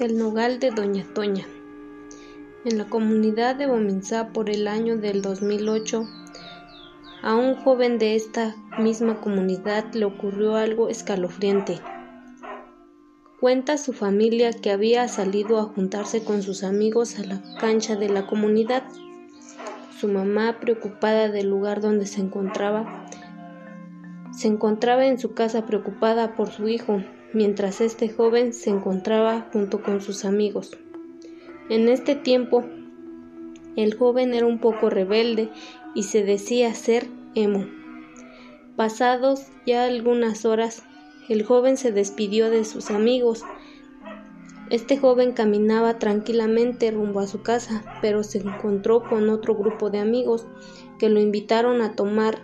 El nogal de Doña Toña. En la comunidad de Bominzá por el año del 2008, a un joven de esta misma comunidad le ocurrió algo escalofriante. Cuenta su familia que había salido a juntarse con sus amigos a la cancha de la comunidad. Su mamá, preocupada del lugar donde se encontraba, se encontraba en su casa preocupada por su hijo, mientras este joven se encontraba junto con sus amigos. En este tiempo, el joven era un poco rebelde y se decía ser emo. Pasados ya algunas horas, el joven se despidió de sus amigos. Este joven caminaba tranquilamente rumbo a su casa, pero se encontró con otro grupo de amigos que lo invitaron a tomar.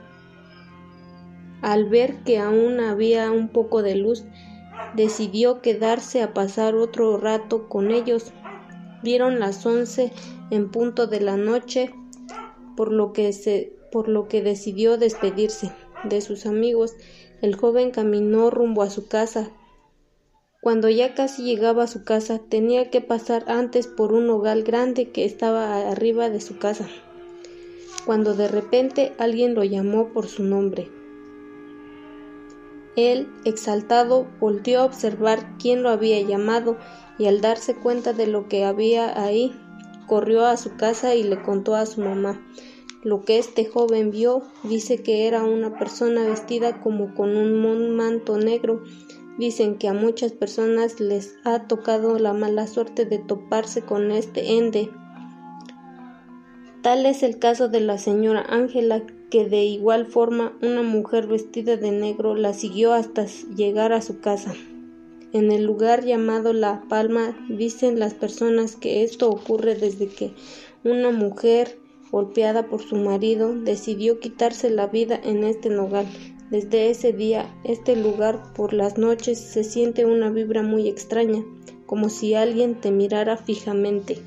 Al ver que aún había un poco de luz, decidió quedarse a pasar otro rato con ellos. Vieron las once en punto de la noche, por lo que, se, por lo que decidió despedirse de sus amigos. El joven caminó rumbo a su casa. Cuando ya casi llegaba a su casa, tenía que pasar antes por un hogar grande que estaba arriba de su casa, cuando de repente alguien lo llamó por su nombre. Él, exaltado, volvió a observar quién lo había llamado y al darse cuenta de lo que había ahí, corrió a su casa y le contó a su mamá. Lo que este joven vio dice que era una persona vestida como con un manto negro. Dicen que a muchas personas les ha tocado la mala suerte de toparse con este ende. Tal es el caso de la señora Ángela, que de igual forma una mujer vestida de negro la siguió hasta llegar a su casa. En el lugar llamado La Palma dicen las personas que esto ocurre desde que una mujer golpeada por su marido decidió quitarse la vida en este nogal. Desde ese día, este lugar por las noches se siente una vibra muy extraña, como si alguien te mirara fijamente.